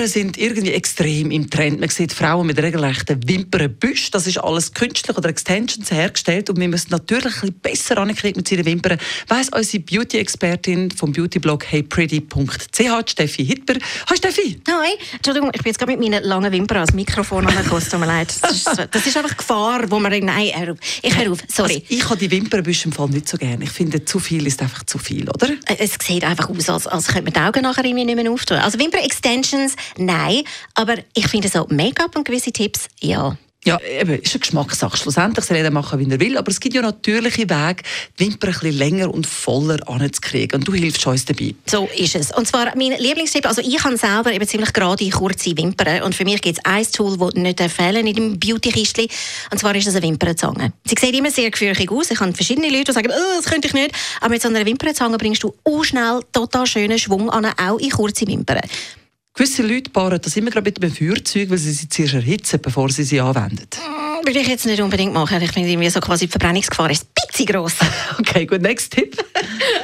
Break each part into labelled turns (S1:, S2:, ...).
S1: Wimpern sind irgendwie extrem im Trend. Man sieht Frauen mit regelrechten Wimpernbüschen. Das ist alles künstlich oder Extensions hergestellt und wir müssen natürlich ein bisschen besser ankriegen mit ihren Wimpern. Weiss unsere Beauty-Expertin vom Beautyblog heypretty.ch, Steffi Hitler. Hi Steffi!
S2: Hi, Entschuldigung, ich bin jetzt gerade mit meinen langen Wimpern ans Mikrofon angekommen. Tut mir leid. Das ist, das ist einfach Gefahr, wo man nein, hör auf. Ich hör auf, sorry.
S1: Also ich habe die Wimpernbüsche im Fall nicht so gerne. Ich finde, zu viel ist einfach zu viel, oder?
S2: Äh, es sieht einfach aus, als, als könnte man die Augen nachher irgendwie nicht mehr auftun. Also Wimper-Extensions Extensions, nein. Aber ich finde so Make-up und gewisse Tipps, ja.
S1: Ja, eben, ist eine Geschmackssache. Schlussendlich soll jeder machen, wie er will, aber es gibt ja natürliche Wege, die Wimpern ein bisschen länger und voller anzukriegen. Und du hilfst uns dabei.
S2: So ist es. Und zwar mein Lieblingstipp, also ich habe selber eben ziemlich gerade kurze Wimpern und für mich gibt es ein Tool, das nicht fehlen in dem Beauty-Kistchen und zwar ist es eine Wimpernzange. Sie sieht immer sehr gefürchtig aus. Ich habe verschiedene Leute, die sagen, oh, das könnte ich nicht. Aber mit so einer Wimpernzange bringst du auch schnell total schönen Schwung an, auch in kurze Wimpern.
S1: Gewisse Leute bauen das immer gerade mit einem Feuerzeug, weil sie sie zuerst erhitzen, bevor sie sie anwenden.
S2: Mm, würde ich jetzt nicht unbedingt machen. Ich finde irgendwie so quasi die Verbrennungsgefahr ist ein bisschen gross.
S1: okay, gut, next Tipp.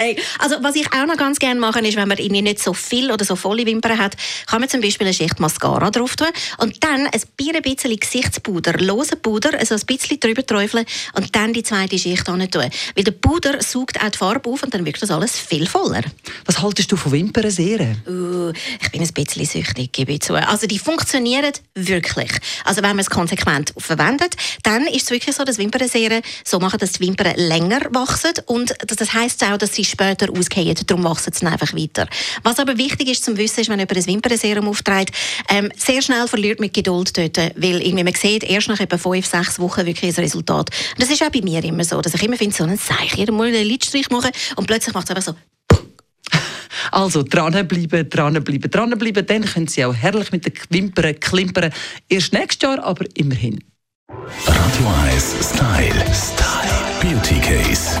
S2: Hey, also was ich auch noch ganz gerne mache, ist, wenn man irgendwie nicht so viel oder so volle Wimpern hat, kann man zum Beispiel eine Schicht Mascara drauf tun und dann ein bisschen Gesichtspuder, lose Puder, also ein bisschen drüber träufeln und dann die zweite Schicht tun. Weil der Puder saugt auch die Farbe auf und dann wirkt das alles viel voller.
S1: Was haltest du von Wimpernserien?
S2: Uh, ich bin ein bisschen süchtig, gebe ich zu. Also die funktionieren wirklich. Also wenn man es konsequent verwendet, dann ist es wirklich so, dass Wimpernserien so machen, dass die Wimpern länger wachsen und das heisst auch, dass sie später ausgehen. Darum wachsen sie einfach weiter. Was aber wichtig ist zum Wissen, ist, wenn jemand ein Wimpernserum aufträgt, ähm, sehr schnell verliert mit Geduld dort, weil irgendwie man sieht, erst nach etwa fünf, sechs Wochen wirklich ein Resultat. Und das ist auch bei mir immer so, dass ich immer finde, so einen Seich, jeder mal einen Lidstrich machen und plötzlich macht es einfach so
S1: also dranbleiben, dranbleiben, dranbleiben. Dann können Sie auch herrlich mit den Wimpern klimpern. Erst nächstes Jahr, aber immerhin.
S3: Radio 1 Style. Style. Beauty Case.